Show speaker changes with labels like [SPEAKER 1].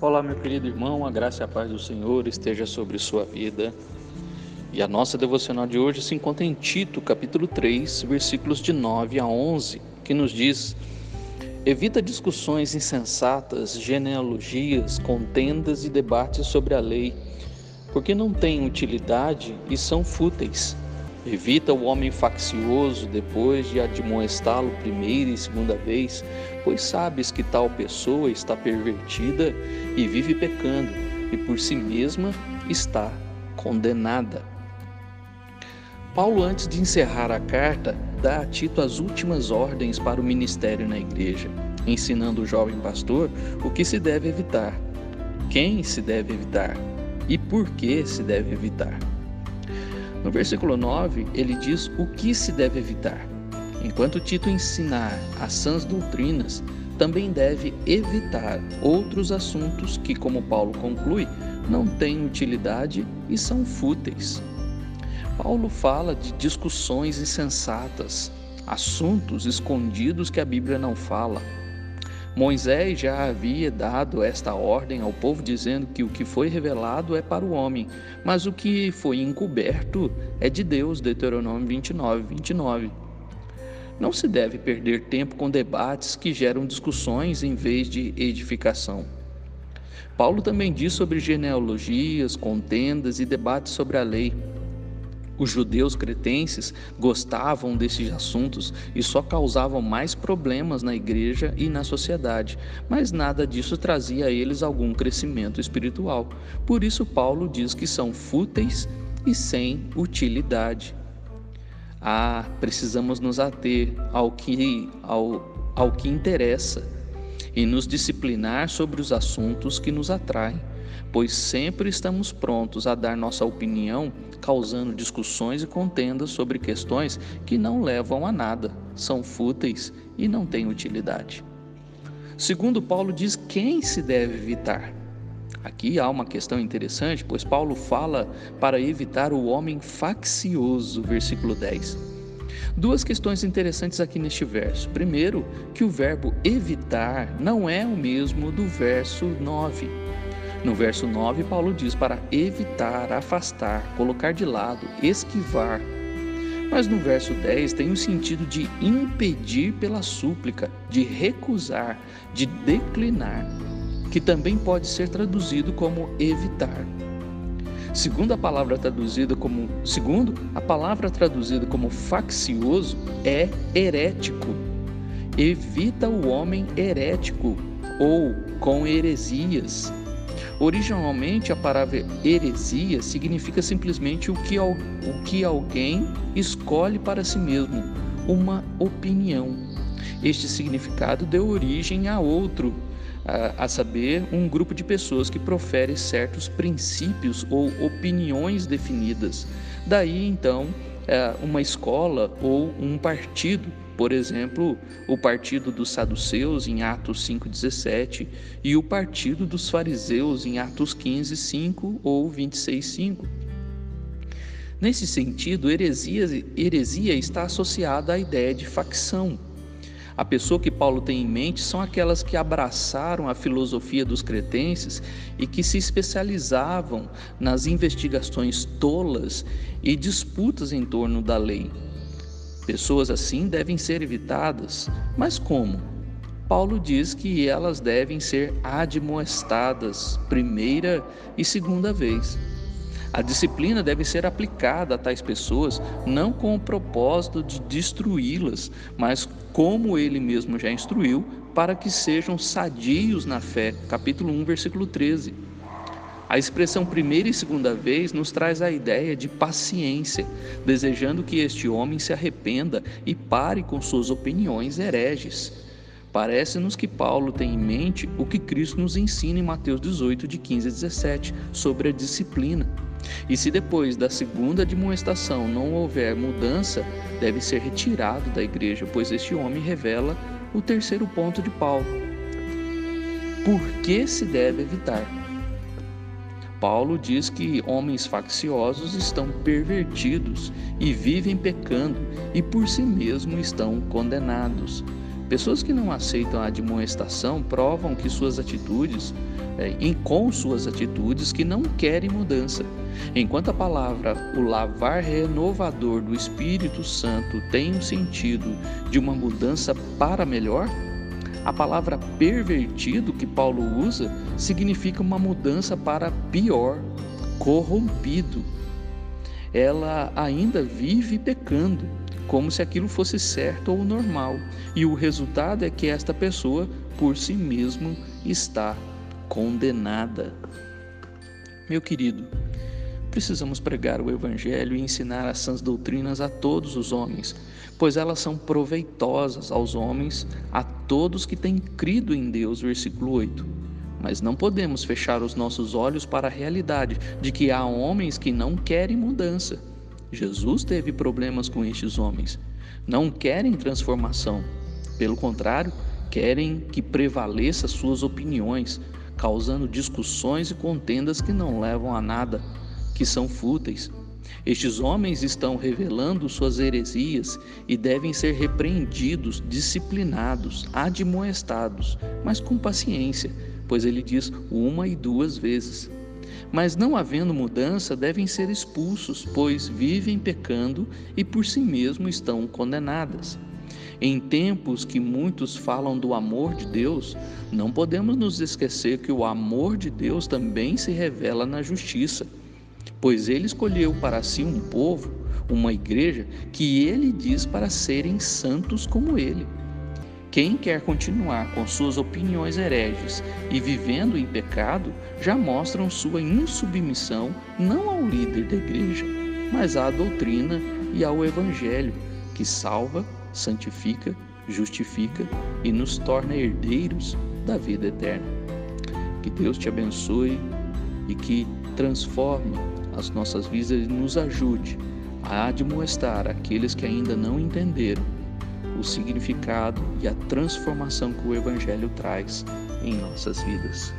[SPEAKER 1] Olá, meu querido irmão, a graça e a paz do Senhor esteja sobre sua vida. E a nossa devocional de hoje se encontra em Tito, capítulo 3, versículos de 9 a 11, que nos diz: Evita discussões insensatas, genealogias, contendas e debates sobre a lei, porque não têm utilidade e são fúteis. Evita o homem faccioso depois de admoestá-lo primeira e segunda vez, pois sabes que tal pessoa está pervertida e vive pecando, e por si mesma está condenada. Paulo, antes de encerrar a carta, dá a Tito as últimas ordens para o ministério na igreja, ensinando o jovem pastor o que se deve evitar, quem se deve evitar e por que se deve evitar. No versículo 9, ele diz o que se deve evitar. Enquanto Tito ensinar as sãs doutrinas, também deve evitar outros assuntos que, como Paulo conclui, não têm utilidade e são fúteis. Paulo fala de discussões insensatas, assuntos escondidos que a Bíblia não fala. Moisés já havia dado esta ordem ao povo, dizendo que o que foi revelado é para o homem, mas o que foi encoberto é de Deus. Deuteronômio 29, 29. Não se deve perder tempo com debates que geram discussões em vez de edificação. Paulo também diz sobre genealogias, contendas e debates sobre a lei. Os judeus cretenses gostavam desses assuntos e só causavam mais problemas na igreja e na sociedade, mas nada disso trazia a eles algum crescimento espiritual. Por isso, Paulo diz que são fúteis e sem utilidade. Ah, precisamos nos ater ao que, ao, ao que interessa e nos disciplinar sobre os assuntos que nos atraem pois sempre estamos prontos a dar nossa opinião, causando discussões e contendas sobre questões que não levam a nada, são fúteis e não têm utilidade. Segundo Paulo diz quem se deve evitar. Aqui há uma questão interessante, pois Paulo fala para evitar o homem faccioso, versículo 10. Duas questões interessantes aqui neste verso. Primeiro, que o verbo evitar não é o mesmo do verso 9. No verso 9, Paulo diz para evitar, afastar, colocar de lado, esquivar. Mas no verso 10 tem o sentido de impedir pela súplica, de recusar, de declinar, que também pode ser traduzido como evitar. Segundo a palavra traduzida como segundo, a palavra traduzida como faccioso é herético. Evita o homem herético ou com heresias. Originalmente, a palavra heresia significa simplesmente o que, o que alguém escolhe para si mesmo, uma opinião. Este significado deu origem a outro, a, a saber, um grupo de pessoas que profere certos princípios ou opiniões definidas. Daí, então, é, uma escola ou um partido por exemplo, o partido dos saduceus em Atos 5:17 e o partido dos fariseus em Atos 15:5 ou 26:5. Nesse sentido, heresia, heresia está associada à ideia de facção. A pessoa que Paulo tem em mente são aquelas que abraçaram a filosofia dos cretenses e que se especializavam nas investigações tolas e disputas em torno da lei. Pessoas assim devem ser evitadas, mas como? Paulo diz que elas devem ser admoestadas primeira e segunda vez. A disciplina deve ser aplicada a tais pessoas não com o propósito de destruí-las, mas como ele mesmo já instruiu, para que sejam sadios na fé. Capítulo 1, versículo 13. A expressão primeira e segunda vez nos traz a ideia de paciência, desejando que este homem se arrependa e pare com suas opiniões hereges. Parece-nos que Paulo tem em mente o que Cristo nos ensina em Mateus 18, de 15 a 17, sobre a disciplina. E se depois da segunda demonstração não houver mudança, deve ser retirado da igreja, pois este homem revela o terceiro ponto de Paulo. Por que se deve evitar? Paulo diz que homens facciosos estão pervertidos e vivem pecando e por si mesmo estão condenados. Pessoas que não aceitam a admoestação provam que suas atitudes, é, em, com suas atitudes, que não querem mudança. Enquanto a palavra, o lavar renovador do Espírito Santo tem um sentido de uma mudança para melhor, a palavra pervertido que Paulo usa significa uma mudança para pior, corrompido. Ela ainda vive pecando, como se aquilo fosse certo ou normal, e o resultado é que esta pessoa, por si mesmo, está condenada. Meu querido, precisamos pregar o Evangelho e ensinar as sãs doutrinas a todos os homens, pois elas são proveitosas aos homens, a todos que têm crido em Deus. Versículo 8. Mas não podemos fechar os nossos olhos para a realidade de que há homens que não querem mudança. Jesus teve problemas com estes homens. Não querem transformação. Pelo contrário, querem que prevaleça suas opiniões, causando discussões e contendas que não levam a nada, que são fúteis. Estes homens estão revelando suas heresias e devem ser repreendidos, disciplinados, admoestados, mas com paciência, pois ele diz uma e duas vezes. Mas não havendo mudança, devem ser expulsos, pois vivem pecando e por si mesmos estão condenadas. Em tempos que muitos falam do amor de Deus, não podemos nos esquecer que o amor de Deus também se revela na justiça pois ele escolheu para si um povo, uma igreja, que ele diz para serem santos como ele. Quem quer continuar com suas opiniões hereges e vivendo em pecado, já mostram sua insubmissão não ao líder da igreja, mas à doutrina e ao evangelho, que salva, santifica, justifica e nos torna herdeiros da vida eterna. Que Deus te abençoe e que transforme as nossas vidas e nos ajude a admoestar aqueles que ainda não entenderam o significado e a transformação que o Evangelho traz em nossas vidas.